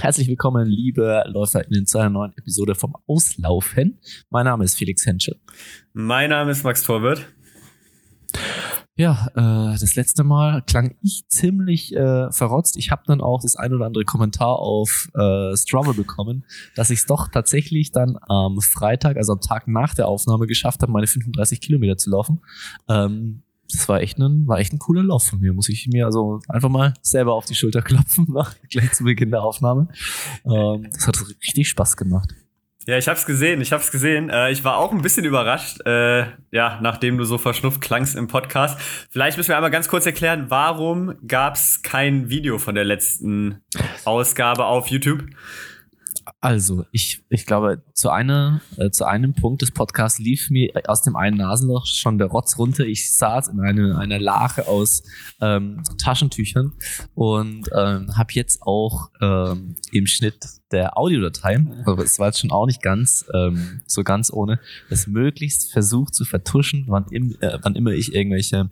Herzlich willkommen, liebe LäuferInnen, zu einer neuen Episode vom Auslaufen. Mein Name ist Felix Henschel. Mein Name ist Max Torwirt. Ja, äh, das letzte Mal klang ich ziemlich äh, verrotzt. Ich habe dann auch das ein oder andere Kommentar auf äh, Struggle bekommen, dass ich es doch tatsächlich dann am Freitag, also am Tag nach der Aufnahme, geschafft habe, meine 35 Kilometer zu laufen. Ähm, das war echt ein, war echt ein cooler Lauf von mir, muss ich mir also einfach mal selber auf die Schulter klopfen, nach, gleich zu Beginn der Aufnahme. Ähm, das hat richtig Spaß gemacht. Ja, ich hab's gesehen, ich hab's gesehen. Äh, ich war auch ein bisschen überrascht, äh, ja, nachdem du so verschnupft klangst im Podcast. Vielleicht müssen wir einmal ganz kurz erklären, warum gab's kein Video von der letzten Ausgabe auf YouTube? Also, ich, ich glaube, zu, einer, äh, zu einem Punkt des Podcasts lief mir aus dem einen Nasenloch schon der Rotz runter. Ich saß in eine, einer Lache aus ähm, Taschentüchern und ähm, habe jetzt auch ähm, im Schnitt der Audiodatei, aber es war jetzt schon auch nicht ganz ähm, so ganz ohne, das möglichst versucht zu vertuschen, wann, im, äh, wann immer ich irgendwelche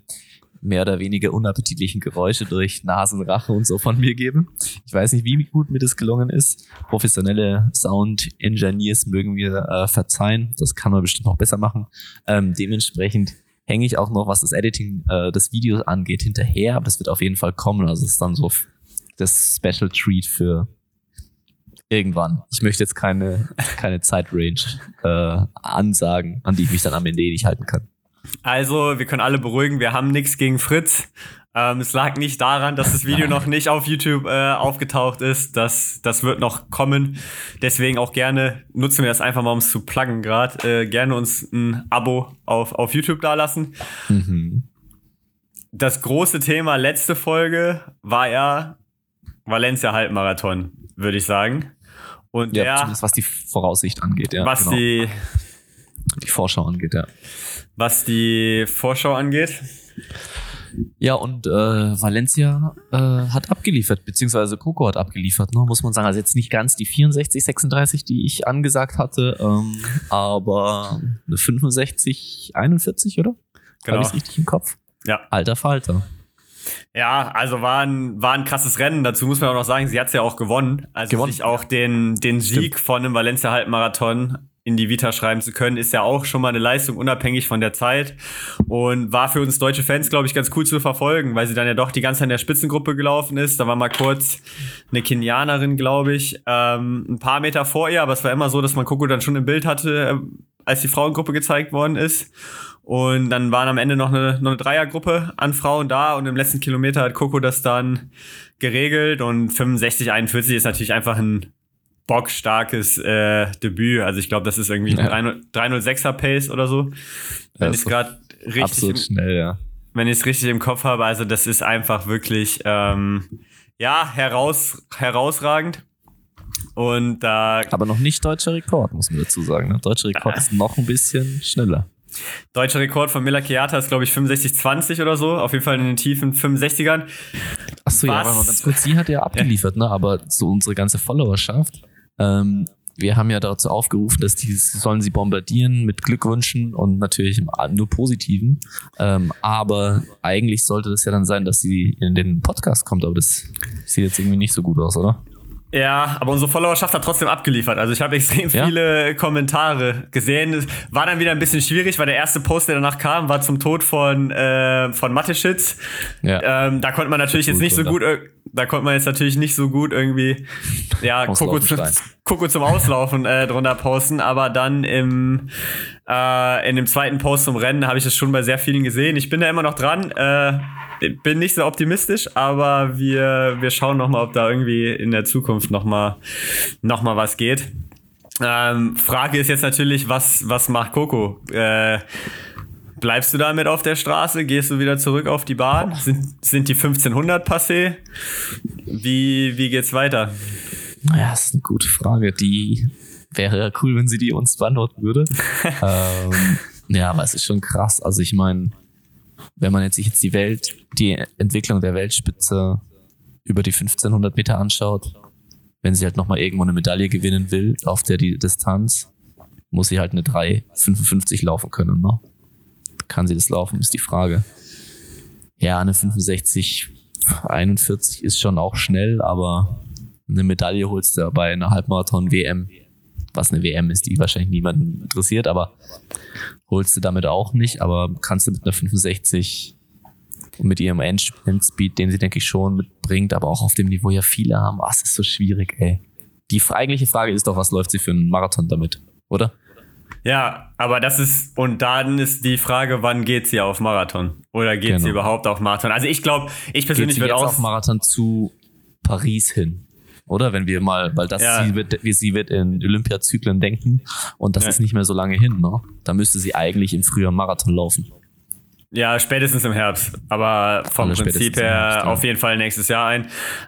mehr oder weniger unappetitlichen Geräusche durch Nasenrache und so von mir gebe. Ich weiß nicht, wie gut mir das gelungen ist. Professionelle Sound-Engineers mögen mir äh, verzeihen. Das kann man bestimmt noch besser machen. Ähm, dementsprechend hänge ich auch noch, was das Editing äh, des Videos angeht, hinterher. Aber das wird auf jeden Fall kommen. Also es ist dann so das Special Treat für irgendwann. Ich möchte jetzt keine, keine Zeitrange äh, ansagen, an die ich mich dann am Ende eh nicht halten kann. Also, wir können alle beruhigen, wir haben nichts gegen Fritz. Ähm, es lag nicht daran, dass das Video noch nicht auf YouTube äh, aufgetaucht ist. Das, das wird noch kommen. Deswegen auch gerne nutzen wir das einfach mal, um es zu pluggen gerade. Äh, gerne uns ein Abo auf, auf YouTube dalassen. Mhm. Das große Thema letzte Folge war ja Valencia Halbmarathon, würde ich sagen. Und ja, der, was die Voraussicht angeht, ja. Was genau. die, die Vorschau angeht, ja was die Vorschau angeht. Ja, und äh, Valencia äh, hat abgeliefert, beziehungsweise Coco hat abgeliefert, ne, muss man sagen. Also jetzt nicht ganz die 64, 36, die ich angesagt hatte, ähm, aber eine 65, 41, oder? Genau. Habe ich richtig im Kopf? Ja. Alter Falter. Ja, also war ein, war ein krasses Rennen. Dazu muss man auch noch sagen, sie hat es ja auch gewonnen. Also gewonnen. sich auch den, den Sieg Stimmt. von einem Valencia Halbmarathon in die Vita schreiben zu können, ist ja auch schon mal eine Leistung unabhängig von der Zeit und war für uns deutsche Fans, glaube ich, ganz cool zu verfolgen, weil sie dann ja doch die ganze Zeit in der Spitzengruppe gelaufen ist. Da war mal kurz eine Kenianerin, glaube ich, ähm, ein paar Meter vor ihr, aber es war immer so, dass man Coco dann schon im Bild hatte, äh, als die Frauengruppe gezeigt worden ist. Und dann waren am Ende noch eine, noch eine Dreiergruppe an Frauen da und im letzten Kilometer hat Coco das dann geregelt und 65, 41 ist natürlich einfach ein bockstarkes äh, Debüt. Also ich glaube, das ist irgendwie ja. 306er Pace oder so. Wenn ich gerade richtig absolut schnell, ja. Wenn ich es richtig im Kopf habe, also das ist einfach wirklich ähm, ja heraus herausragend. Und da. Aber noch nicht deutscher Rekord, muss man dazu sagen. Ne? Deutscher Rekord ist noch ein bisschen schneller. Deutscher Rekord von Mila Chiata ist, glaube ich, 65-20 oder so. Auf jeden Fall in den tiefen 65ern. Achso, ja, aber ganz kurz, sie hat ja abgeliefert, ja. ne? Aber so unsere ganze Followerschaft ähm, wir haben ja dazu aufgerufen, dass die sollen sie bombardieren mit Glückwünschen und natürlich nur positiven. Ähm, aber eigentlich sollte das ja dann sein, dass sie in den Podcast kommt, aber das sieht jetzt irgendwie nicht so gut aus, oder? Ja, aber unsere Followerschaft hat trotzdem abgeliefert. Also ich habe extrem ja? viele Kommentare gesehen. Es war dann wieder ein bisschen schwierig, weil der erste Post, der danach kam, war zum Tod von äh, von Mateschitz. Ja. Ähm, da konnte man natürlich jetzt nicht so gut, äh, da konnte man jetzt natürlich nicht so gut irgendwie ja Koko, zu, Koko zum Auslaufen äh, drunter posten. Aber dann im äh, in dem zweiten Post zum Rennen habe ich das schon bei sehr vielen gesehen. Ich bin da immer noch dran. Äh, bin nicht so optimistisch, aber wir, wir schauen noch mal, ob da irgendwie in der Zukunft noch mal, noch mal was geht. Ähm, Frage ist jetzt natürlich, was, was macht Coco? Äh, bleibst du damit auf der Straße? Gehst du wieder zurück auf die Bahn? Sind, sind die 1500 passé? Wie, wie geht's weiter? Ja, das ist eine gute Frage. Die wäre cool, wenn sie die uns beantworten würde. ähm, ja, aber es ist schon krass. Also ich meine, wenn man jetzt sich jetzt die Welt, die Entwicklung der Weltspitze über die 1500 Meter anschaut, wenn sie halt nochmal irgendwo eine Medaille gewinnen will auf der die Distanz, muss sie halt eine 3,55 laufen können, ne? Kann sie das laufen, ist die Frage. Ja, eine 65, 41 ist schon auch schnell, aber eine Medaille holst du bei einer Halbmarathon-WM, was eine WM ist, die wahrscheinlich niemanden interessiert, aber holst du damit auch nicht, aber kannst du mit einer 65 und mit ihrem Endspeed, den sie, denke ich, schon mitbringt, aber auch auf dem Niveau ja viele haben, was ist so schwierig, ey. Die eigentliche Frage ist doch, was läuft sie für einen Marathon damit, oder? Ja, aber das ist, und dann ist die Frage, wann geht sie auf Marathon? Oder geht genau. sie überhaupt auf Marathon? Also ich glaube, ich persönlich würde auch. auf Marathon zu Paris hin. Oder wenn wir mal, weil das ja. sie wird, wie sie wird in Olympiazyklen denken und das ja. ist nicht mehr so lange hin, ne? Da müsste sie eigentlich im Frühjahr Marathon laufen. Ja, spätestens im Herbst. Aber vom Alle Prinzip her Herbst, ja. auf jeden Fall nächstes Jahr ein.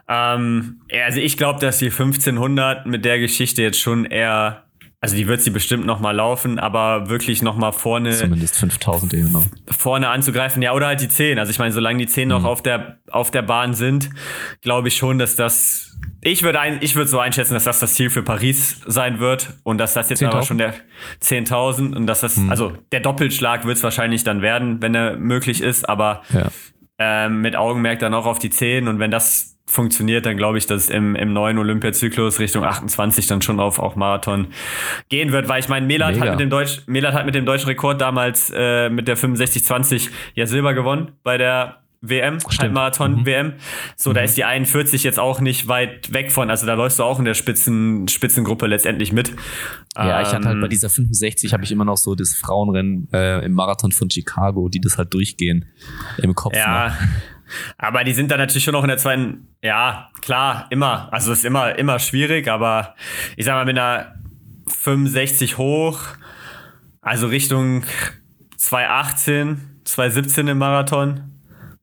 Ähm, also ich glaube, dass die 1500 mit der Geschichte jetzt schon eher also die wird sie bestimmt noch mal laufen, aber wirklich noch mal vorne zumindest 5000 eben noch. vorne anzugreifen, ja oder halt die 10. Also ich meine, solange die 10 mhm. noch auf der auf der Bahn sind, glaube ich schon, dass das ich würde ein, ich würde so einschätzen, dass das das Ziel für Paris sein wird und dass das jetzt aber schon der 10.000 und dass das mhm. also der Doppelschlag wird es wahrscheinlich dann werden, wenn er möglich ist, aber ja. ähm, mit Augenmerk dann auch auf die 10 und wenn das funktioniert, dann glaube ich, dass es im, im neuen Olympiazyklus Richtung 28 dann schon auf auch Marathon gehen wird, weil ich meine, Melat hat mit dem Deutsch, Melat hat mit dem deutschen Rekord damals äh, mit der 65-20 ja Silber gewonnen bei der WM, Halbmarathon-WM. Mhm. So, mhm. da ist die 41 jetzt auch nicht weit weg von. Also da läufst du auch in der Spitzen, Spitzengruppe letztendlich mit. Ja, ähm, ich hatte halt bei ähm, dieser 65 habe ich immer noch so das Frauenrennen äh, im Marathon von Chicago, die das halt durchgehen im Kopf. Ja. Ne? Aber die sind dann natürlich schon noch in der zweiten, ja, klar, immer. Also ist immer, immer schwierig, aber ich sag mal, mit einer 65 hoch, also Richtung 218, 217 im Marathon,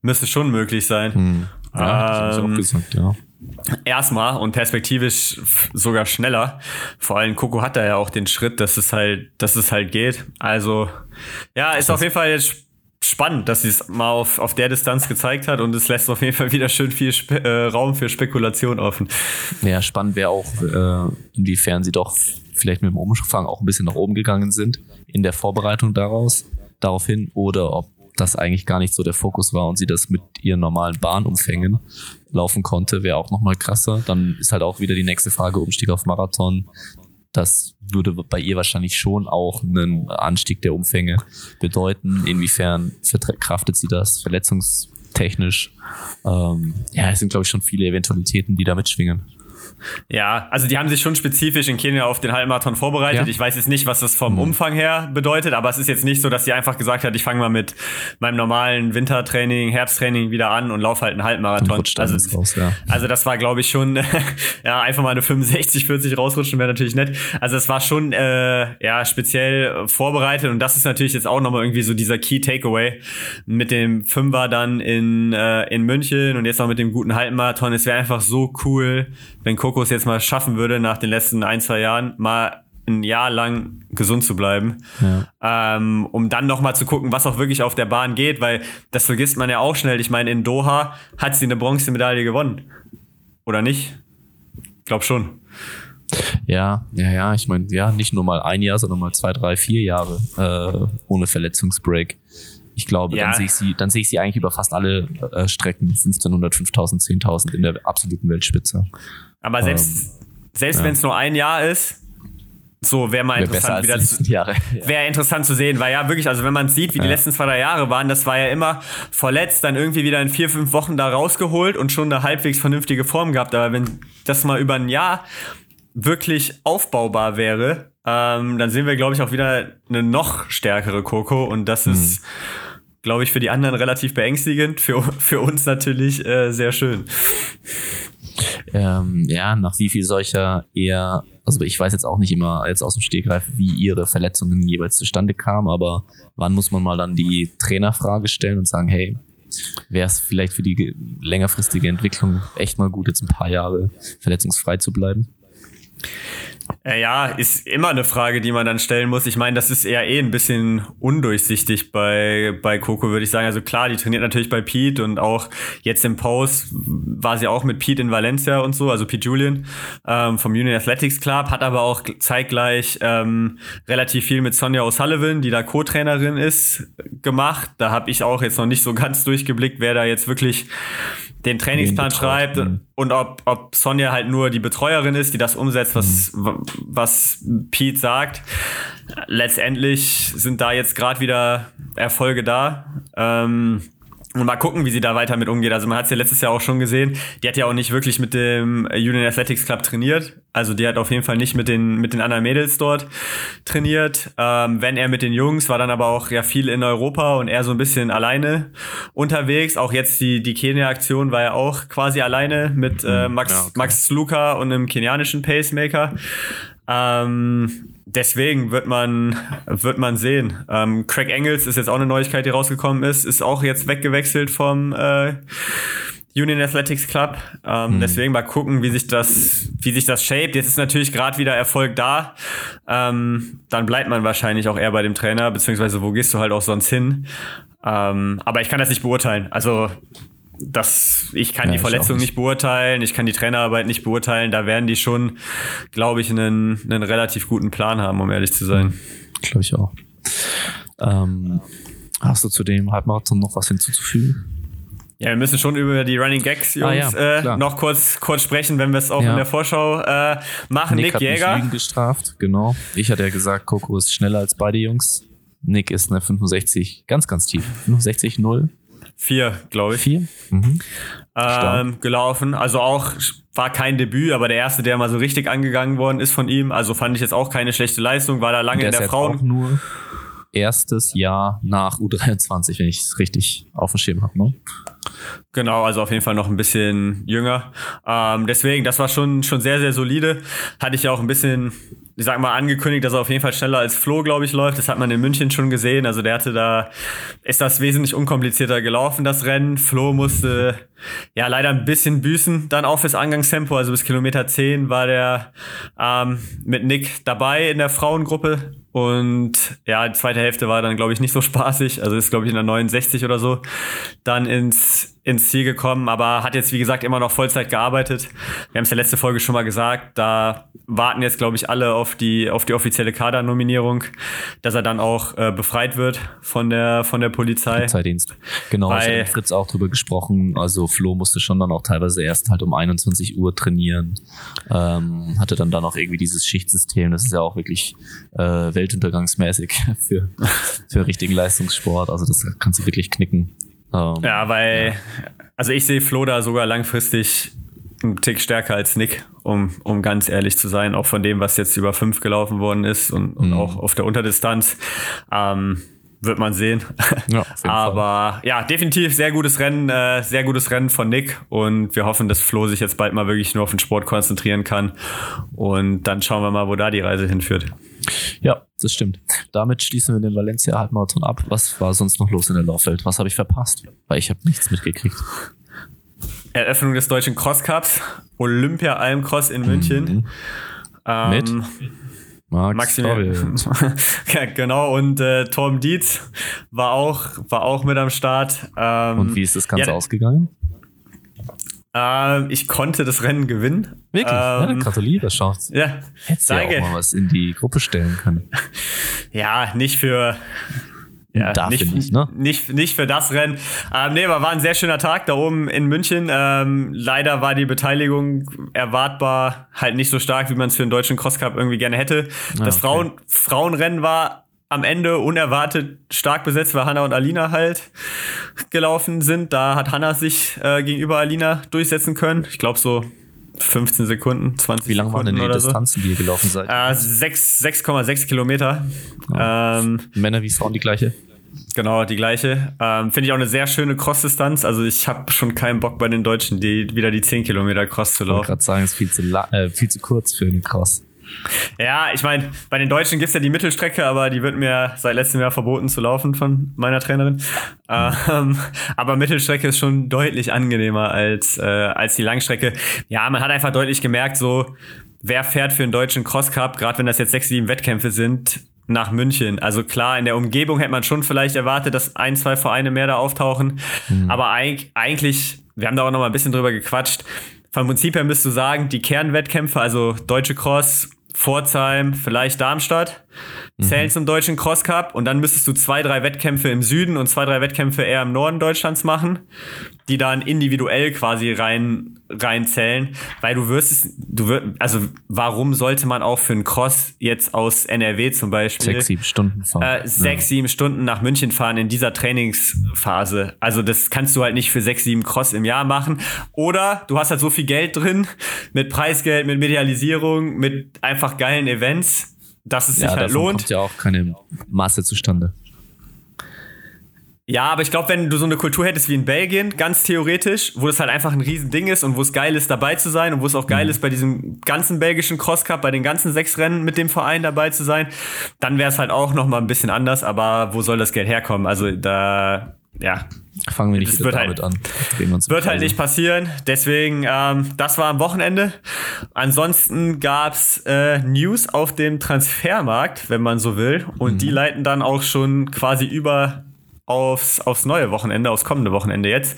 müsste schon möglich sein. Hm. Ja, ähm, das auch gesagt, ja. Erstmal und perspektivisch sogar schneller. Vor allem Coco hat da ja auch den Schritt, dass es halt, dass es halt geht. Also, ja, ist auf jeden Fall jetzt spannend, dass sie es mal auf, auf der Distanz gezeigt hat und es lässt auf jeden Fall wieder schön viel Spe äh, Raum für Spekulation offen. Ja, spannend wäre auch, äh, inwiefern sie doch vielleicht mit dem Umfang auch ein bisschen nach oben gegangen sind in der Vorbereitung daraus, daraufhin oder ob das eigentlich gar nicht so der Fokus war und sie das mit ihren normalen Bahnumfängen laufen konnte, wäre auch nochmal krasser. Dann ist halt auch wieder die nächste Frage, Umstieg auf Marathon. Das würde bei ihr wahrscheinlich schon auch einen Anstieg der Umfänge bedeuten. Inwiefern verkraftet sie das verletzungstechnisch? Ähm, ja, es sind, glaube ich, schon viele Eventualitäten, die da mitschwingen. Ja, also die haben sich schon spezifisch in Kenia auf den Halbmarathon vorbereitet. Ja. Ich weiß jetzt nicht, was das vom mhm. Umfang her bedeutet, aber es ist jetzt nicht so, dass sie einfach gesagt hat, ich fange mal mit meinem normalen Wintertraining, Herbsttraining wieder an und laufe halt einen Halbmarathon. Also, raus, ja. also das war, glaube ich, schon, ja, einfach mal eine 65, 40 rausrutschen wäre natürlich nett. Also es war schon, äh, ja, speziell vorbereitet und das ist natürlich jetzt auch nochmal irgendwie so dieser Key Takeaway mit dem Fünfer dann in, äh, in München und jetzt noch mit dem guten Halbmarathon. Es wäre einfach so cool, wenn Coco es jetzt mal schaffen würde, nach den letzten ein, zwei Jahren mal ein Jahr lang gesund zu bleiben, ja. ähm, um dann noch mal zu gucken, was auch wirklich auf der Bahn geht, weil das vergisst man ja auch schnell. Ich meine, in Doha hat sie eine Bronzemedaille gewonnen, oder nicht? Ich glaube schon. Ja, ja, ja. Ich meine, ja, nicht nur mal ein Jahr, sondern mal zwei, drei, vier Jahre äh, ohne Verletzungsbreak. Ich glaube, ja. dann sehe ich sie, dann sehe ich sie eigentlich über fast alle äh, Strecken 1500, 5000, 10.000 in der absoluten Weltspitze. Aber selbst, ähm, selbst ja. wenn es nur ein Jahr ist, so wäre mal wär interessant, wieder zu, Jahre. wäre interessant zu sehen, weil ja wirklich, also wenn man sieht, wie die letzten zwei, drei Jahre waren, das war ja immer verletzt, dann irgendwie wieder in vier, fünf Wochen da rausgeholt und schon eine halbwegs vernünftige Form gehabt. Aber wenn das mal über ein Jahr wirklich aufbaubar wäre, ähm, dann sehen wir, glaube ich, auch wieder eine noch stärkere Coco und das mhm. ist, glaube ich, für die anderen relativ beängstigend, für, für uns natürlich äh, sehr schön ähm, ja, nach wie viel solcher eher, also ich weiß jetzt auch nicht immer jetzt aus dem Stegreif, wie ihre Verletzungen jeweils zustande kamen, aber wann muss man mal dann die Trainerfrage stellen und sagen, hey, wäre es vielleicht für die längerfristige Entwicklung echt mal gut, jetzt ein paar Jahre verletzungsfrei zu bleiben? Äh, ja, ist immer eine Frage, die man dann stellen muss. Ich meine, das ist eher eh ein bisschen undurchsichtig bei, bei Coco, würde ich sagen. Also klar, die trainiert natürlich bei Pete und auch jetzt im Post war sie auch mit Pete in Valencia und so, also Pete Julian ähm, vom Union Athletics Club, hat aber auch zeitgleich ähm, relativ viel mit Sonja O'Sullivan, die da Co-Trainerin ist, gemacht. Da habe ich auch jetzt noch nicht so ganz durchgeblickt, wer da jetzt wirklich den Trainingsplan schreibt mhm. und ob, ob Sonja halt nur die Betreuerin ist, die das umsetzt, was, mhm. was Pete sagt. Letztendlich sind da jetzt gerade wieder Erfolge da. Ähm, und mal gucken, wie sie da weiter mit umgeht. Also man hat es ja letztes Jahr auch schon gesehen. Die hat ja auch nicht wirklich mit dem Union Athletics Club trainiert. Also die hat auf jeden Fall nicht mit den, mit den anderen Mädels dort trainiert. Ähm, wenn er mit den Jungs, war dann aber auch ja viel in Europa und er so ein bisschen alleine unterwegs. Auch jetzt die, die Kenia-Aktion war ja auch quasi alleine mit äh, mhm. Max, ja, okay. Max Luca und einem kenianischen Pacemaker. Ähm, deswegen wird man, wird man sehen. Ähm, Craig Engels ist jetzt auch eine Neuigkeit, die rausgekommen ist, ist auch jetzt weggewechselt vom äh, Union Athletics Club. Ähm, mhm. Deswegen mal gucken, wie sich das, wie sich das shaped. Jetzt ist natürlich gerade wieder Erfolg da. Ähm, dann bleibt man wahrscheinlich auch eher bei dem Trainer, beziehungsweise wo gehst du halt auch sonst hin. Ähm, aber ich kann das nicht beurteilen. Also das, ich kann ja, die Verletzung nicht. nicht. beurteilen, ich kann die Trainerarbeit nicht beurteilen. Da werden die schon, glaube ich, einen, einen relativ guten Plan haben, um ehrlich zu sein. Glaube ich auch. Ähm, hast du zu dem Halbmarathon noch was hinzuzufügen? Ja, wir müssen schon über die Running Gags, Jungs, ah, ja, äh, noch kurz, kurz sprechen, wenn wir es auch ja. in der Vorschau äh, machen. Nick, Nick hat Jäger. Mich gestraft, genau. Ich hatte ja gesagt, Coco ist schneller als beide Jungs. Nick ist eine 65, ganz, ganz tief. 65, 0 vier, glaube ich. Vier? Mhm. Ähm, gelaufen. Also auch war kein Debüt, aber der erste, der mal so richtig angegangen worden ist von ihm. Also fand ich jetzt auch keine schlechte Leistung, war da lange der in der Frauen. nur erstes Jahr nach U23, wenn ich es richtig auf dem Schirm habe. Ne? Genau, also auf jeden Fall noch ein bisschen jünger. Ähm, deswegen, das war schon, schon sehr, sehr solide. Hatte ich ja auch ein bisschen ich sag mal, angekündigt, dass er auf jeden Fall schneller als Flo, glaube ich, läuft. Das hat man in München schon gesehen. Also der hatte da, ist das wesentlich unkomplizierter gelaufen, das Rennen. Flo musste ja leider ein bisschen büßen, dann auch fürs Angangstempo. Also bis Kilometer 10 war der ähm, mit Nick dabei in der Frauengruppe. Und ja, die zweite Hälfte war dann, glaube ich, nicht so spaßig. Also ist, glaube ich, in der 69 oder so dann ins, ins Ziel gekommen. Aber hat jetzt, wie gesagt, immer noch Vollzeit gearbeitet. Wir haben es ja letzte Folge schon mal gesagt. Da warten jetzt, glaube ich, alle auf die, auf die offizielle Kadernominierung, dass er dann auch äh, befreit wird von der, von der Polizei. Polizeidienst. Genau, Weil, ich habe Fritz auch drüber gesprochen. Also Flo musste schon dann auch teilweise erst halt um 21 Uhr trainieren. Ähm, hatte dann dann auch irgendwie dieses Schichtsystem. Das ist ja auch wirklich äh, weltuntergangsmäßig für, für richtigen Leistungssport. Also das kannst du wirklich knicken. Ähm, ja, weil, ja. also ich sehe Flo da sogar langfristig einen Tick stärker als Nick, um, um ganz ehrlich zu sein, auch von dem, was jetzt über fünf gelaufen worden ist und, und mhm. auch auf der Unterdistanz. Ähm, wird man sehen. Ja, Aber Fall. ja, definitiv sehr gutes Rennen, äh, sehr gutes Rennen von Nick und wir hoffen, dass Flo sich jetzt bald mal wirklich nur auf den Sport konzentrieren kann und dann schauen wir mal, wo da die Reise hinführt. Ja, das stimmt. Damit schließen wir den Valencia Halbmarathon ab. Was war sonst noch los in der Laufwelt? Was habe ich verpasst? Weil ich habe nichts mitgekriegt. Eröffnung des deutschen Cross Cups, Olympia Alm Cross in München. Mhm. Ähm, Mit? Max Maximilian. ja, genau, und äh, Tom Dietz war auch, war auch mit am Start. Ähm, und wie ist das Ganze ja, ausgegangen? Äh, ich konnte das Rennen gewinnen. Wirklich? Ähm, ja, gratuliere, schaut's. Ja, Hättest ja auch mal was in die Gruppe stellen können. Ja, nicht für ja, Dafür nicht, nicht, ne? nicht, nicht für das Rennen. Ähm, nee, aber war ein sehr schöner Tag da oben in München. Ähm, leider war die Beteiligung erwartbar halt nicht so stark, wie man es für den deutschen Crosscup irgendwie gerne hätte. Ah, das okay. Frauen, Frauenrennen war am Ende unerwartet stark besetzt, weil Hanna und Alina halt gelaufen sind. Da hat Hanna sich äh, gegenüber Alina durchsetzen können. Ich glaube so 15 Sekunden, 20 Wie lang waren denn die Distanzen, so. die ihr gelaufen seid? Äh, 6,6 Kilometer. Ja. Ähm, Männer wie Frauen die gleiche? Genau, die gleiche. Ähm, Finde ich auch eine sehr schöne Cross-Distanz. Also ich habe schon keinen Bock bei den Deutschen, die wieder die 10 Kilometer Cross zu laufen. Ich wollte gerade sagen, es ist viel zu, äh, viel zu kurz für einen Cross. Ja, ich meine, bei den Deutschen gibt's ja die Mittelstrecke, aber die wird mir seit letztem Jahr verboten zu laufen von meiner Trainerin. Ähm, aber Mittelstrecke ist schon deutlich angenehmer als, äh, als die Langstrecke. Ja, man hat einfach deutlich gemerkt, so, wer fährt für einen deutschen Cross Cup, gerade wenn das jetzt sechs, sieben Wettkämpfe sind, nach München. Also klar, in der Umgebung hätte man schon vielleicht erwartet, dass ein, zwei Vereine mehr da auftauchen. Mhm. Aber eigentlich, wir haben da auch noch mal ein bisschen drüber gequatscht. Vom Prinzip her müsstest du sagen, die Kernwettkämpfe, also Deutsche Cross, Pforzheim, vielleicht Darmstadt zählen mhm. zum deutschen Cross Cup und dann müsstest du zwei, drei Wettkämpfe im Süden und zwei, drei Wettkämpfe eher im Norden Deutschlands machen, die dann individuell quasi rein, rein zählen, weil du wirst es, du wirst, also warum sollte man auch für einen Cross jetzt aus NRW zum Beispiel sechs, sieben Stunden fahren? Äh, sechs, ja. sieben Stunden nach München fahren in dieser Trainingsphase. Also das kannst du halt nicht für sechs, sieben Cross im Jahr machen. Oder du hast halt so viel Geld drin mit Preisgeld, mit Medialisierung, mit einfach geilen Events dass es ja, sich halt lohnt. kommt ja auch keine Masse zustande. Ja, aber ich glaube, wenn du so eine Kultur hättest wie in Belgien, ganz theoretisch, wo es halt einfach ein Riesending ist und wo es geil ist, dabei zu sein und wo es auch geil mhm. ist, bei diesem ganzen belgischen Cross Cup, bei den ganzen sechs Rennen mit dem Verein dabei zu sein, dann wäre es halt auch nochmal ein bisschen anders, aber wo soll das Geld herkommen? Also da, ja, Fangen wir nicht wird halt, an. wird halt nicht passieren. Deswegen, ähm, das war am Wochenende. Ansonsten gab's äh, News auf dem Transfermarkt, wenn man so will. Und mhm. die leiten dann auch schon quasi über aufs, aufs neue Wochenende, aufs kommende Wochenende jetzt.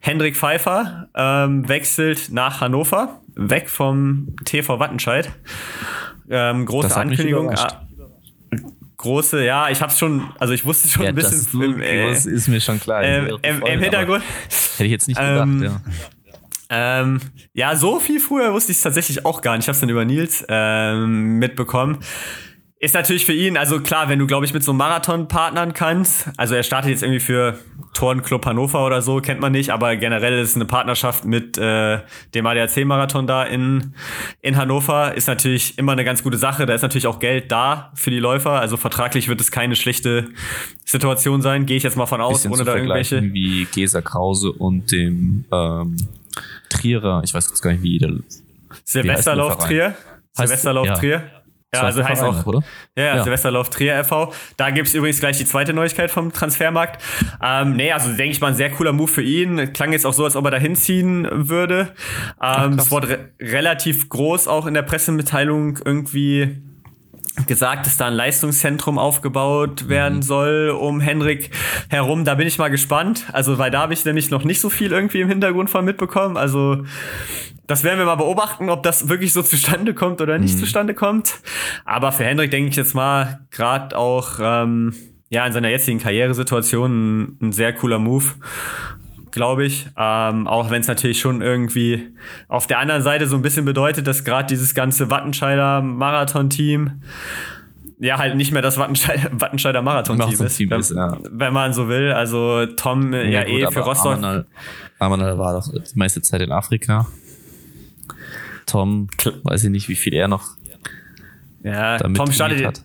Hendrik Pfeiffer ähm, wechselt nach Hannover, weg vom TV Wattenscheid. Ähm, große Ankündigung große, ja, ich hab's schon, also ich wusste schon ja, ein bisschen. Du, im, äh, ist mir schon klar. Äh, im, Im, Hintergrund. Hätte ich jetzt nicht gedacht, ähm, ja. Ähm, ja, so viel früher wusste ich es tatsächlich auch gar nicht. Ich habe es dann über Nils ähm, mitbekommen. Ist natürlich für ihn, also klar, wenn du, glaube ich, mit so einem Marathon partnern kannst, also er startet jetzt irgendwie für Turnclub Hannover oder so, kennt man nicht, aber generell ist eine Partnerschaft mit äh, dem ADAC-Marathon da in, in Hannover, ist natürlich immer eine ganz gute Sache. Da ist natürlich auch Geld da für die Läufer, also vertraglich wird es keine schlechte Situation sein, gehe ich jetzt mal von aus, ohne da irgendwelche. Wie Gesa Krause und dem ähm, Trierer, ich weiß jetzt gar nicht, wie der Silvesterlauf Trier. Silvesterlauf ja. Trier. Ja, also heißt auch, oder? Ja, ja, Silvesterlauf Trier FV. Da gibt's übrigens gleich die zweite Neuigkeit vom Transfermarkt. Ähm, nee, also denke ich mal, ein sehr cooler Move für ihn. Klang jetzt auch so, als ob er da hinziehen würde. Ähm, es wurde re relativ groß auch in der Pressemitteilung irgendwie gesagt, dass da ein Leistungszentrum aufgebaut werden mhm. soll um Henrik herum. Da bin ich mal gespannt. Also, weil da habe ich nämlich noch nicht so viel irgendwie im Hintergrund von mitbekommen. Also, das werden wir mal beobachten, ob das wirklich so zustande kommt oder nicht mhm. zustande kommt. Aber für Hendrik denke ich jetzt mal, gerade auch ähm, ja in seiner jetzigen Karrieresituation ein, ein sehr cooler Move glaube ich. Ähm, auch wenn es natürlich schon irgendwie auf der anderen Seite so ein bisschen bedeutet, dass gerade dieses ganze Wattenscheider Marathon-Team ja halt nicht mehr das Wattenscheider, Wattenscheider Marathon-Team ist, wenn, ist ja. wenn, man so will. Also Tom ja, ja gut, eh für Rostock. Amanal, Amanal war doch die meiste Zeit in Afrika. Tom, weiß ich nicht, wie viel er noch. Ja, Tom startet, hat.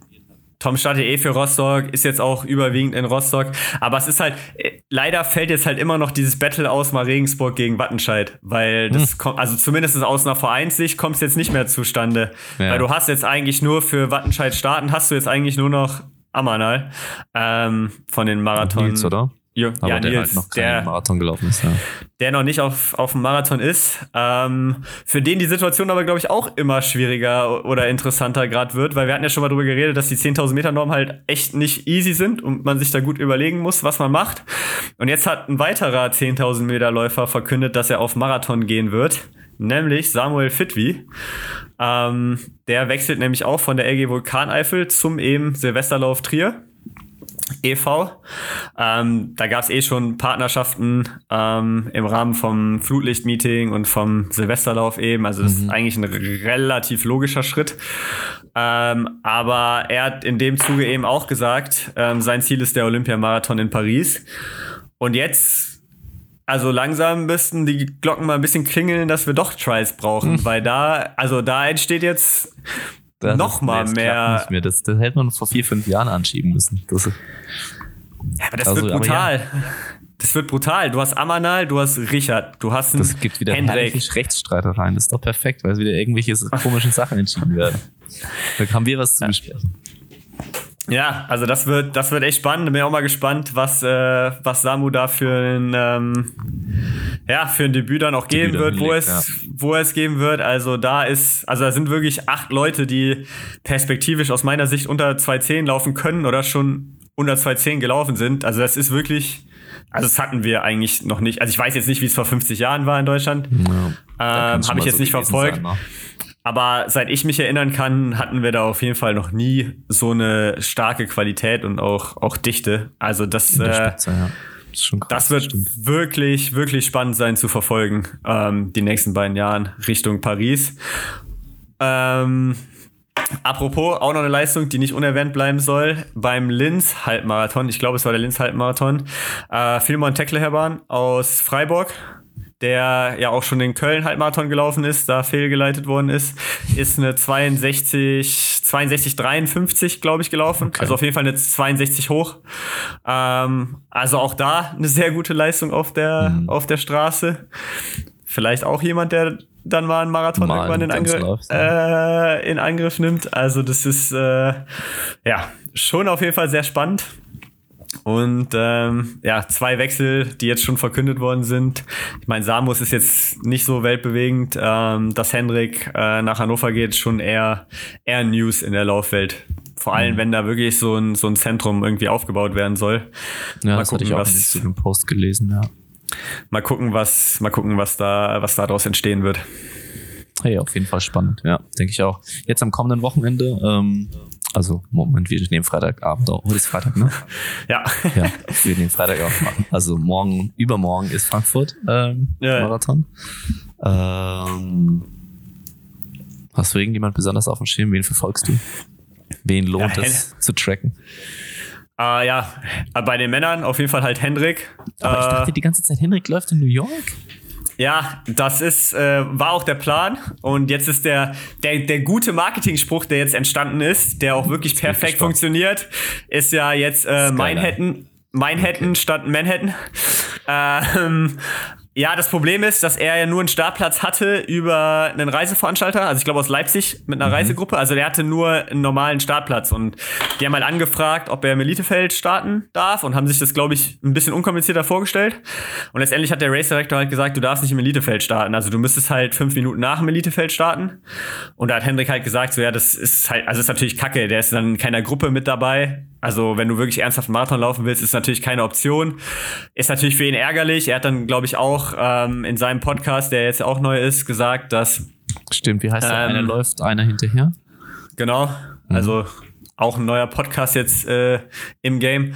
Tom startet eh für Rostock, ist jetzt auch überwiegend in Rostock. Aber es ist halt, äh, leider fällt jetzt halt immer noch dieses Battle aus mal Regensburg gegen Wattenscheid. Weil das hm. kommt, also zumindest aus einer Vereinssicht kommt es jetzt nicht mehr zustande. Ja. Weil du hast jetzt eigentlich nur für Wattenscheid starten, hast du jetzt eigentlich nur noch Amanal ähm, von den Marathon. Nils, oder? Jo, aber ja, der Nils, halt noch der Marathon gelaufen ist, ja. Der noch nicht auf, auf dem Marathon ist. Ähm, für den die Situation aber, glaube ich, auch immer schwieriger oder interessanter gerade wird, weil wir hatten ja schon mal drüber geredet, dass die 10.000 Meter Norm halt echt nicht easy sind und man sich da gut überlegen muss, was man macht. Und jetzt hat ein weiterer 10.000 Meter Läufer verkündet, dass er auf Marathon gehen wird, nämlich Samuel Fitwi. Ähm, der wechselt nämlich auch von der LG Vulkaneifel zum eben Silvesterlauf Trier e.V. Ähm, da gab es eh schon Partnerschaften ähm, im Rahmen vom Flutlicht-Meeting und vom Silvesterlauf eben. Also das mhm. ist eigentlich ein relativ logischer Schritt. Ähm, aber er hat in dem Zuge eben auch gesagt, ähm, sein Ziel ist der Olympiamarathon in Paris. Und jetzt, also langsam müssten die Glocken mal ein bisschen klingeln, dass wir doch Trials brauchen, mhm. weil da, also da entsteht jetzt das noch mal mehr. mehr. Das, das hätte man vor vier, fünf Jahren anschieben müssen. Das, ja, aber das also, wird brutal. Ja. Das wird brutal. Du hast Amanal, du hast Richard, du hast einen Das gibt wieder Hendrik. Rechtsstreitereien. Das ist doch perfekt, weil es wieder irgendwelche komischen Sachen entschieden werden. Da haben wir was zu besprechen. Ja, also das wird, das wird echt spannend. Bin auch mal gespannt, was, äh, was Samu da für ein, ähm, ja, für ein Debüt dann auch geben wird, wo es, ja. wo es geben wird. Also da ist, also da sind wirklich acht Leute, die perspektivisch aus meiner Sicht unter 2.10 laufen können oder schon unter 2.10 gelaufen sind. Also das ist wirklich, also das hatten wir eigentlich noch nicht. Also ich weiß jetzt nicht, wie es vor 50 Jahren war in Deutschland. Ja, ähm, Habe ich jetzt so nicht verfolgt. Sein, ne? aber seit ich mich erinnern kann, hatten wir da auf jeden Fall noch nie so eine starke Qualität und auch, auch Dichte. Also das, äh, Spitze, ja. Das, krass, das, wird stimmt. wirklich, wirklich spannend sein zu verfolgen, ähm, die nächsten beiden Jahren Richtung Paris. Ähm, Apropos, auch noch eine Leistung, die nicht unerwähnt bleiben soll. Beim Linz-Halbmarathon, ich glaube, es war der Linz-Halbmarathon, äh, Philemon Teckleherbahn aus Freiburg, der ja auch schon in Köln Halbmarathon gelaufen ist, da fehlgeleitet worden ist, ist eine 62, 62, 53, glaube ich, gelaufen. Okay. Also auf jeden Fall eine 62 hoch. Ähm, also auch da eine sehr gute Leistung auf der, mhm. auf der Straße. Vielleicht auch jemand, der dann mal einen Marathon mal irgendwann in Angriff, äh, in Angriff nimmt. Also das ist äh, ja schon auf jeden Fall sehr spannend. Und ähm, ja, zwei Wechsel, die jetzt schon verkündet worden sind. Ich meine, Samus ist jetzt nicht so weltbewegend. Ähm, dass Hendrik äh, nach Hannover geht, schon eher, eher News in der Laufwelt. Vor allem, mhm. wenn da wirklich so ein, so ein Zentrum irgendwie aufgebaut werden soll. Ja, mal das gucken, hatte ich auch was, in dem Post gelesen, ja. Mal gucken, was, mal gucken, was da, was daraus entstehen wird. Hey, auf jeden Fall spannend, ja, denke ich auch. Jetzt am kommenden Wochenende, ähm, also Moment, wir nehmen Freitagabend auf. Heute ist Freitag, ne? ja. Ja, wir nehmen Freitagabend. Also morgen, übermorgen ist Frankfurt ähm, ja, Marathon. Ähm, hast du irgendjemand besonders auf dem Schirm? Wen verfolgst du? Wen lohnt ja, es zu tracken? Uh, ja, bei den Männern auf jeden Fall halt Hendrik. Aber uh, ich dachte die ganze Zeit, Hendrik läuft in New York. Ja, das ist, äh, war auch der Plan. Und jetzt ist der, der, der gute Marketing-Spruch, der jetzt entstanden ist, der auch wirklich perfekt funktioniert, ist ja jetzt äh, Manhattan, Manhattan okay. statt Manhattan. Ähm, ja, das Problem ist, dass er ja nur einen Startplatz hatte über einen Reiseveranstalter, also ich glaube aus Leipzig mit einer mhm. Reisegruppe. Also der hatte nur einen normalen Startplatz und die haben halt angefragt, ob er im Elitefeld starten darf und haben sich das, glaube ich, ein bisschen unkomplizierter vorgestellt. Und letztendlich hat der Race Director halt gesagt, du darfst nicht im Elitefeld starten. Also du müsstest halt fünf Minuten nach dem Elitefeld starten. Und da hat Hendrik halt gesagt, so ja, das ist halt, also ist natürlich kacke, der ist dann in keiner Gruppe mit dabei. Also wenn du wirklich ernsthaft einen Marathon laufen willst, ist natürlich keine Option. Ist natürlich für ihn ärgerlich. Er hat dann, glaube ich, auch ähm, in seinem Podcast, der jetzt auch neu ist, gesagt, dass Stimmt, wie heißt der? Ähm, einer läuft, einer hinterher. Genau. Mhm. Also auch ein neuer Podcast jetzt äh, im Game.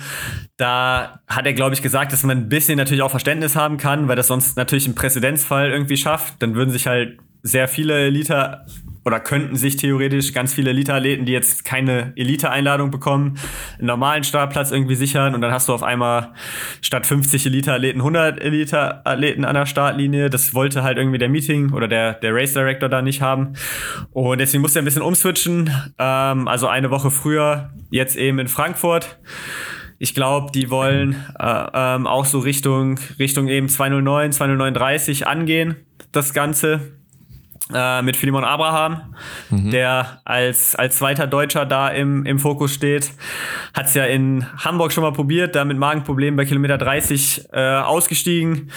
Da hat er, glaube ich, gesagt, dass man ein bisschen natürlich auch Verständnis haben kann, weil das sonst natürlich im Präzedenzfall irgendwie schafft. Dann würden sich halt sehr viele Elite oder könnten sich theoretisch ganz viele Elite-Athleten, die jetzt keine Elite-Einladung bekommen, einen normalen Startplatz irgendwie sichern und dann hast du auf einmal statt 50 Elite-Athleten 100 Elite-Athleten an der Startlinie. Das wollte halt irgendwie der Meeting oder der, der Race Director da nicht haben. Und deswegen musste er ein bisschen umswitchen. Ähm, also eine Woche früher, jetzt eben in Frankfurt. Ich glaube, die wollen äh, ähm, auch so Richtung, Richtung eben 209, 20930 angehen, das Ganze äh, mit Philemon Abraham, mhm. der als, als zweiter Deutscher da im, im Fokus steht. Hat es ja in Hamburg schon mal probiert, da mit Magenproblemen bei Kilometer 30 äh, ausgestiegen.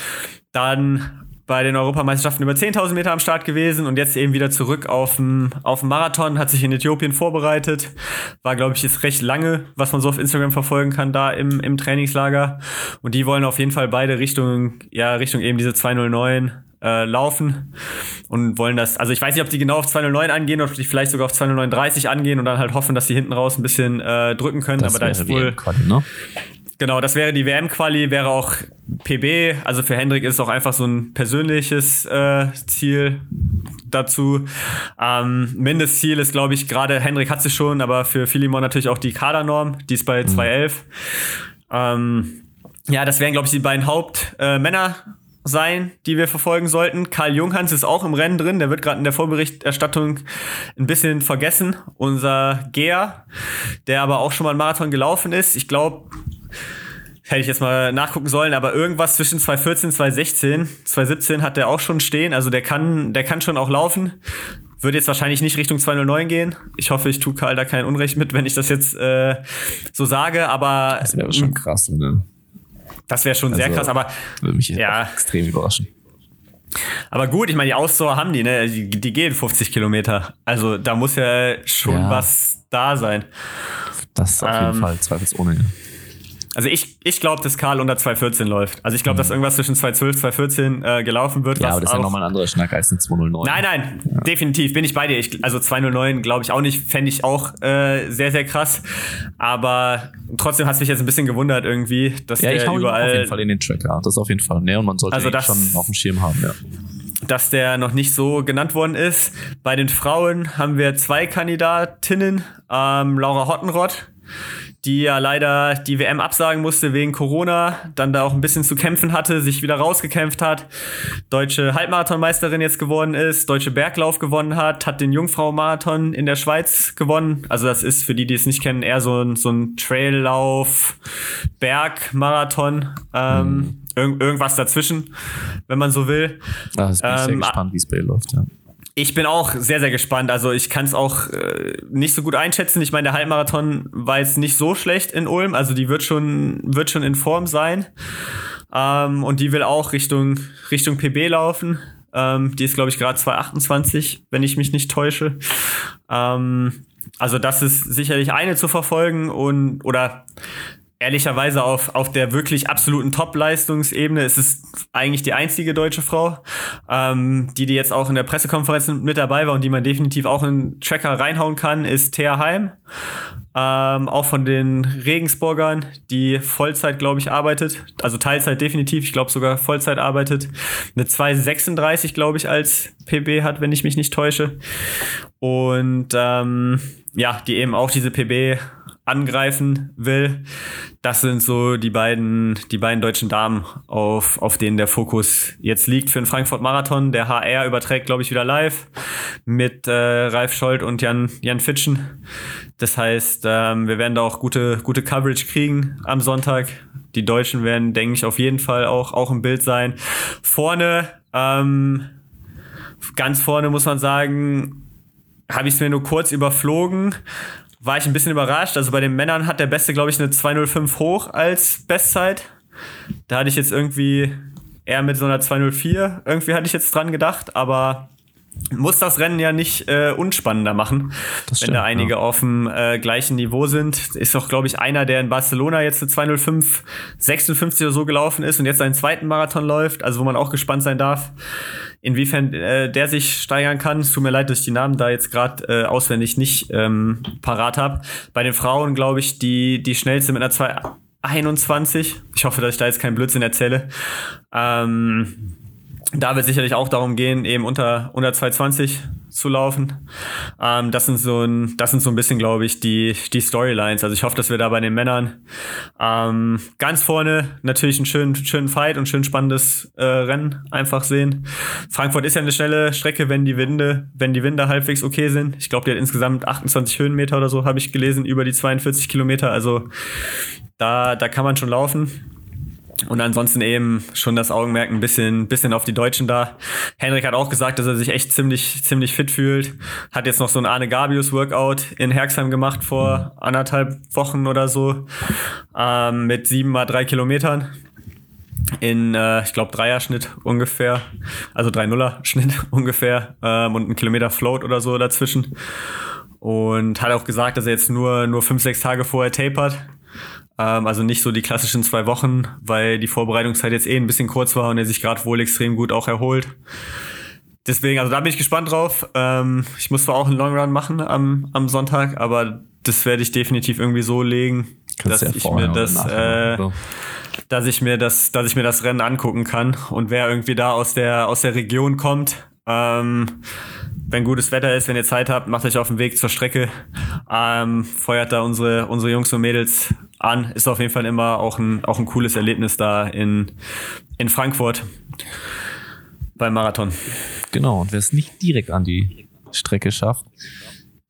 Dann bei den Europameisterschaften über 10.000 Meter am Start gewesen und jetzt eben wieder zurück auf dem auf dem Marathon, hat sich in Äthiopien vorbereitet. War, glaube ich, jetzt recht lange, was man so auf Instagram verfolgen kann, da im, im Trainingslager. Und die wollen auf jeden Fall beide Richtung, ja, Richtung eben diese 209 äh, laufen und wollen das, also ich weiß nicht, ob die genau auf 209 angehen oder ob die vielleicht sogar auf 20930 angehen und dann halt hoffen, dass die hinten raus ein bisschen äh, drücken können, das aber da ist wohl ne? Genau, das wäre die WM-Quali, wäre auch PB. Also für Hendrik ist auch einfach so ein persönliches äh, Ziel dazu. Ähm, Mindestziel ist, glaube ich, gerade Hendrik hat sie schon, aber für Philemon natürlich auch die Kadernorm, die ist bei mhm. 211. Ähm, ja, das wären, glaube ich, die beiden Hauptmänner. Äh, sein, die wir verfolgen sollten. Karl Junghans ist auch im Rennen drin. Der wird gerade in der Vorberichterstattung ein bisschen vergessen. Unser Geher, der aber auch schon mal einen Marathon gelaufen ist. Ich glaube, hätte ich jetzt mal nachgucken sollen, aber irgendwas zwischen 2014, 2016, 2017 hat der auch schon stehen. Also der kann, der kann schon auch laufen. Würde jetzt wahrscheinlich nicht Richtung 209 gehen. Ich hoffe, ich tue Karl da kein Unrecht mit, wenn ich das jetzt äh, so sage, aber. Das wäre schon krass, ne? Das wäre schon also, sehr krass, aber würde mich ja extrem überraschen. Aber gut, ich meine, die Ausdauer haben die, ne? Die, die, gehen 50 Kilometer. Also da muss ja schon ja. was da sein. Das auf ähm, jeden Fall, zweifelsohne. Also ich, ich glaube, dass Karl unter 214 läuft. Also ich glaube, mhm. dass irgendwas zwischen 212, 214 äh, gelaufen wird. Ja, aber das ist ja nochmal ein anderer Schnack als ein 209. Nein, nein, ja. definitiv, bin ich bei dir. Ich, also 209 glaube ich auch nicht, fände ich auch äh, sehr, sehr krass. Aber trotzdem hat es mich jetzt ein bisschen gewundert irgendwie, dass ja, der ich hau überall... auf jeden Fall in den Tracker, das auf jeden Fall. Ne, und man sollte also das, schon auf dem Schirm haben, ja dass der noch nicht so genannt worden ist. Bei den Frauen haben wir zwei Kandidatinnen. Ähm, Laura Hottenrott, die ja leider die WM absagen musste wegen Corona, dann da auch ein bisschen zu kämpfen hatte, sich wieder rausgekämpft hat, deutsche Halbmarathonmeisterin jetzt geworden ist, deutsche Berglauf gewonnen hat, hat den Jungfrau-Marathon in der Schweiz gewonnen. Also das ist für die, die es nicht kennen, eher so ein, so ein Traillauf, Bergmarathon. Ähm, mhm. Irg irgendwas dazwischen, wenn man so will. Da bin ich ähm, sehr gespannt, wie es bei ihr läuft, ja. Ich bin auch sehr, sehr gespannt. Also ich kann es auch äh, nicht so gut einschätzen. Ich meine, der Halbmarathon war jetzt nicht so schlecht in Ulm. Also die wird schon, wird schon in Form sein. Ähm, und die will auch Richtung, Richtung PB laufen. Ähm, die ist, glaube ich, gerade 228, wenn ich mich nicht täusche. Ähm, also das ist sicherlich eine zu verfolgen und oder ehrlicherweise auf, auf der wirklich absoluten Top-Leistungsebene ist es eigentlich die einzige deutsche Frau, ähm, die, die jetzt auch in der Pressekonferenz mit dabei war und die man definitiv auch in Tracker reinhauen kann, ist Thea Heim. Ähm, auch von den Regensburgern, die Vollzeit, glaube ich, arbeitet. Also Teilzeit definitiv, ich glaube sogar Vollzeit arbeitet. Eine 236, glaube ich, als PB hat, wenn ich mich nicht täusche. Und ähm, ja, die eben auch diese PB angreifen will. Das sind so die beiden, die beiden deutschen Damen, auf, auf denen der Fokus jetzt liegt für den Frankfurt Marathon. Der HR überträgt, glaube ich, wieder live mit äh, Ralf Scholz und Jan, Jan Fitschen. Das heißt, ähm, wir werden da auch gute, gute Coverage kriegen am Sonntag. Die Deutschen werden, denke ich, auf jeden Fall auch, auch im Bild sein. Vorne, ähm, ganz vorne muss man sagen, habe ich es mir nur kurz überflogen war ich ein bisschen überrascht. Also bei den Männern hat der Beste, glaube ich, eine 205 hoch als Bestzeit. Da hatte ich jetzt irgendwie eher mit so einer 204, irgendwie hatte ich jetzt dran gedacht, aber muss das Rennen ja nicht äh, unspannender machen, das wenn da einige ja. auf dem äh, gleichen Niveau sind. Ist doch, glaube ich, einer, der in Barcelona jetzt eine 205, 56 oder so gelaufen ist und jetzt seinen zweiten Marathon läuft, also wo man auch gespannt sein darf, inwiefern äh, der sich steigern kann. Es tut mir leid, dass ich die Namen da jetzt gerade äh, auswendig nicht ähm, parat habe. Bei den Frauen, glaube ich, die, die schnellste mit einer 221. Ich hoffe, dass ich da jetzt keinen Blödsinn erzähle. Ähm, da wird sicherlich auch darum gehen, eben unter, unter 220 zu laufen. Ähm, das sind so ein, das sind so ein bisschen, glaube ich, die, die Storylines. Also ich hoffe, dass wir da bei den Männern ähm, ganz vorne natürlich einen schönen, schönen Fight und schön spannendes äh, Rennen einfach sehen. Frankfurt ist ja eine schnelle Strecke, wenn die Winde, wenn die Winde halbwegs okay sind. Ich glaube, die hat insgesamt 28 Höhenmeter oder so, habe ich gelesen, über die 42 Kilometer. Also da, da kann man schon laufen. Und ansonsten eben schon das Augenmerk ein bisschen, bisschen auf die Deutschen da. Henrik hat auch gesagt, dass er sich echt ziemlich, ziemlich fit fühlt. Hat jetzt noch so ein Arne Gabius Workout in Herxheim gemacht vor anderthalb Wochen oder so. Ähm, mit sieben mal drei Kilometern. In, äh, ich glaube, Dreier-Schnitt ungefähr. Also 3-0er-Schnitt ungefähr. Ähm, und ein Kilometer Float oder so dazwischen. Und hat auch gesagt, dass er jetzt nur, nur fünf, sechs Tage vorher tapert also nicht so die klassischen zwei Wochen, weil die Vorbereitungszeit jetzt eh ein bisschen kurz war und er sich gerade wohl extrem gut auch erholt. Deswegen, also da bin ich gespannt drauf. Ähm, ich muss zwar auch einen Long Run machen am, am Sonntag, aber das werde ich definitiv irgendwie so legen, Kannst dass ich mir das, äh, dass ich mir das, dass ich mir das Rennen angucken kann. Und wer irgendwie da aus der aus der Region kommt, ähm, wenn gutes Wetter ist, wenn ihr Zeit habt, macht euch auf den Weg zur Strecke, ähm, feuert da unsere, unsere Jungs und Mädels an. Ist auf jeden Fall immer auch ein, auch ein cooles Erlebnis da in, in Frankfurt beim Marathon. Genau, und wer es nicht direkt an die Strecke schafft,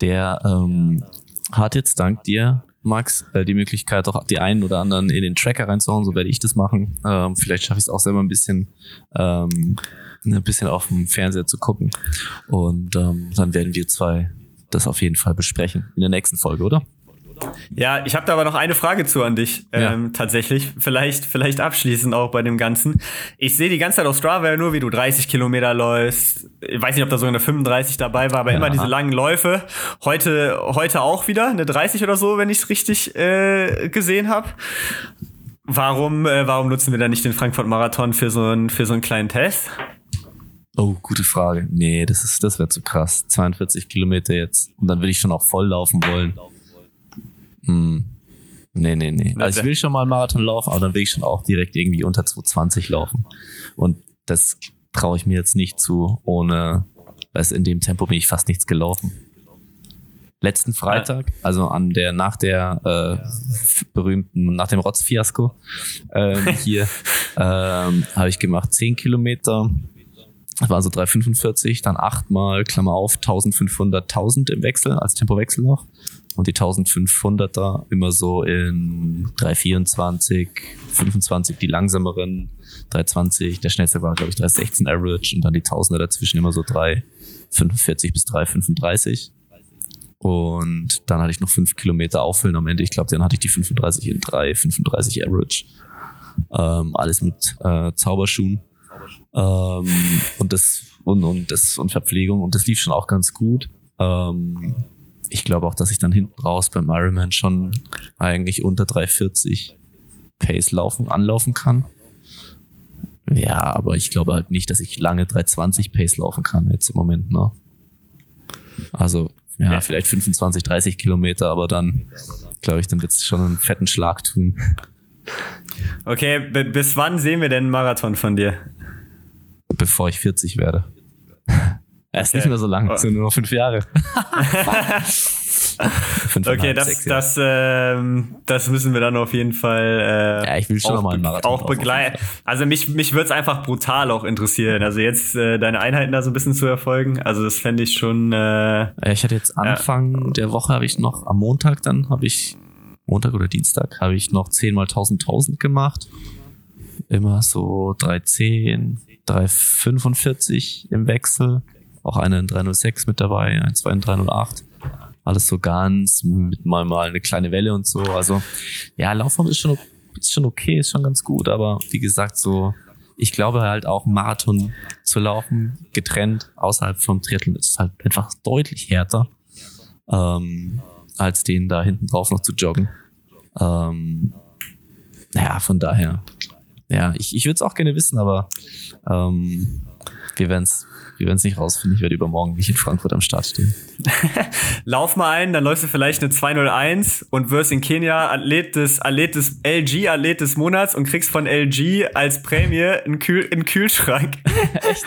der ähm, hat jetzt dank dir, Max, äh, die Möglichkeit, auch die einen oder anderen in den Tracker reinzuhauen. So werde ich das machen. Ähm, vielleicht schaffe ich es auch selber ein bisschen. Ähm, ein bisschen auf dem Fernseher zu gucken. Und ähm, dann werden wir zwei das auf jeden Fall besprechen in der nächsten Folge, oder? Ja, ich habe da aber noch eine Frage zu an dich, ja. ähm, tatsächlich. Vielleicht, vielleicht abschließend auch bei dem Ganzen. Ich sehe die ganze Zeit auf Strava nur, wie du 30 Kilometer läufst. Ich weiß nicht, ob da sogar eine 35 dabei war, aber ja. immer diese langen Läufe. Heute, heute auch wieder eine 30 oder so, wenn ich es richtig äh, gesehen habe. Warum, äh, warum nutzen wir dann nicht den Frankfurt-Marathon für, so ein, für so einen kleinen Test? Oh, gute Frage. Nee, das ist, das wäre zu krass. 42 Kilometer jetzt. Und dann will ich schon auch voll laufen wollen. Hm. Nee, nee, nee. Also ich will schon mal einen Marathon laufen, aber dann will ich schon auch direkt irgendwie unter 220 laufen. Und das traue ich mir jetzt nicht zu, ohne, weil in dem Tempo bin ich fast nichts gelaufen. Letzten Freitag, also an der, nach der äh, berühmten, nach dem Rotz-Fiasko äh, hier, äh, habe ich gemacht 10 Kilometer, das waren so 3,45, dann achtmal, Klammer auf, 1500, 1000 im Wechsel, als Tempowechsel noch. Und die 1500er immer so in 3,24, 25 die langsameren, 3,20, der schnellste war, glaube ich, 3,16 Average und dann die Tausender dazwischen immer so 3,45 bis 3,35. Und dann hatte ich noch 5 Kilometer auffüllen am Ende. Ich glaube, dann hatte ich die 35 in 3,35 Average. Ähm, alles mit äh, Zauberschuhen. Ähm, und das und, und das und Verpflegung und das lief schon auch ganz gut. Ähm, ich glaube auch, dass ich dann hinten raus beim Ironman schon eigentlich unter 340 Pace laufen, anlaufen kann. Ja, aber ich glaube halt nicht, dass ich lange 320 Pace laufen kann jetzt im Moment, ne? Also, ja, ja. vielleicht 25, 30 Kilometer, aber dann, glaube ich, dann wird es schon einen fetten Schlag tun. Okay, bis wann sehen wir denn einen Marathon von dir? Bevor ich 40 werde. Er ist okay. nicht mehr so lang, es sind nur noch fünf Jahre. fünf okay, das, das, ähm, das müssen wir dann auf jeden Fall äh, ja, ich will schon auch, mal einen Marathon auch begleiten. Also mich, mich würde es einfach brutal auch interessieren. Also jetzt äh, deine Einheiten da so ein bisschen zu erfolgen. Also das fände ich schon. Äh, ja, ich hatte jetzt Anfang ja. der Woche habe ich noch am Montag dann habe ich Montag oder Dienstag habe ich noch 10 mal 1000 1000 gemacht. Immer so 310, 345 im Wechsel, auch eine in 306 mit dabei, ein, zwei in 308. Alles so ganz, mit mal, mal eine kleine Welle und so. Also, ja, Laufform ist schon, ist schon okay, ist schon ganz gut, aber wie gesagt, so, ich glaube halt auch Marathon zu laufen, getrennt, außerhalb vom Triathlon, ist halt einfach deutlich härter, ähm, als den da hinten drauf noch zu joggen. Ähm, naja, von daher, ja, ich, ich würde es auch gerne wissen, aber ähm, wir werden es wir werden's nicht rausfinden. Ich werde übermorgen nicht in Frankfurt am Start stehen. Lauf mal ein, dann läufst du vielleicht eine 201 und wirst in Kenia Athlet des, Athlet des LG, Athlet des Monats und kriegst von LG als Prämie einen, Kühl, einen Kühlschrank. Echt?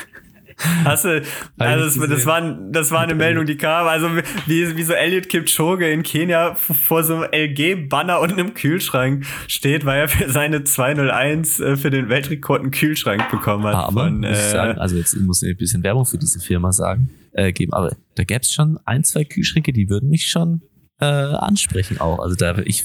Hast du, also das, das, war, das war eine Meldung, die kam. Also wie, wie so Elliot Kipchoge in Kenia vor so einem LG-Banner und einem Kühlschrank steht, weil er für seine 201 äh, für den Weltrekord einen Kühlschrank bekommen hat. Aber von, muss äh, sagen, also jetzt muss ich ein bisschen Werbung für diese Firma sagen, äh, geben. Aber da gäbe es schon ein, zwei Kühlschränke, die würden mich schon äh, ansprechen auch. Also da ich,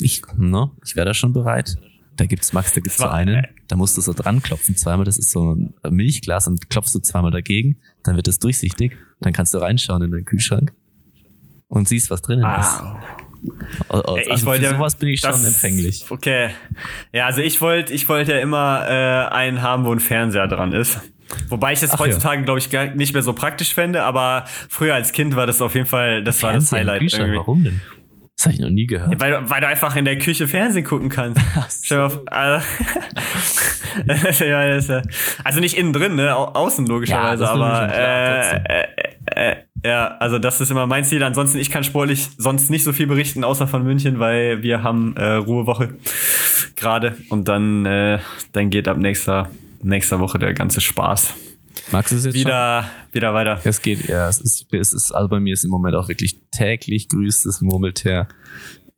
ich, ne, ich wäre da schon bereit. Da gibt's Max, da gibt's so einen, da musst du so dran klopfen zweimal. Das ist so ein Milchglas und klopfst du zweimal dagegen, dann wird es durchsichtig. Dann kannst du reinschauen in den Kühlschrank und siehst, was drinnen ah. ist. Also ich wollte für sowas bin ich das, schon empfänglich. Okay. Ja, also ich wollte ich wollte ja immer äh, einen haben, wo ein Fernseher dran ist. Wobei ich das Ach heutzutage, ja. glaube ich, nicht mehr so praktisch fände, aber früher als Kind war das auf jeden Fall, das war das Highlight. Warum denn? Das habe ich noch nie gehört. Ja, weil, weil du einfach in der Küche Fernsehen gucken kannst. So. Auf, also, also nicht innen drin, ne? Au außen logischerweise, ja, aber äh, äh, äh, ja, also das ist immer mein Ziel. Ansonsten, ich kann sportlich sonst nicht so viel berichten, außer von München, weil wir haben Ruhewoche gerade und dann, dann geht ab nächster, nächster Woche der ganze Spaß. Magst du es jetzt wieder, schon? wieder weiter? Es geht, ja. Es ist, es ist, also bei mir ist im Moment auch wirklich täglich grüßt das Murmeltier.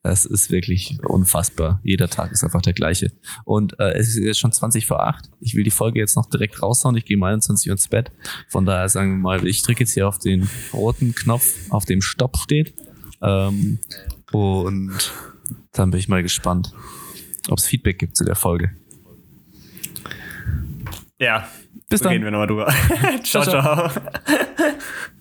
Es ist wirklich unfassbar. Jeder Tag ist einfach der gleiche. Und äh, es ist jetzt schon 20 vor 8. Ich will die Folge jetzt noch direkt raushauen. Ich gehe um 21 Uhr ins Bett. Von daher sagen wir mal, ich drücke jetzt hier auf den roten Knopf, auf dem Stopp steht. Ähm, und dann bin ich mal gespannt, ob es Feedback gibt zu der Folge. Ja, bis dann. Reden wir nochmal drüber. ciao, ciao. ciao.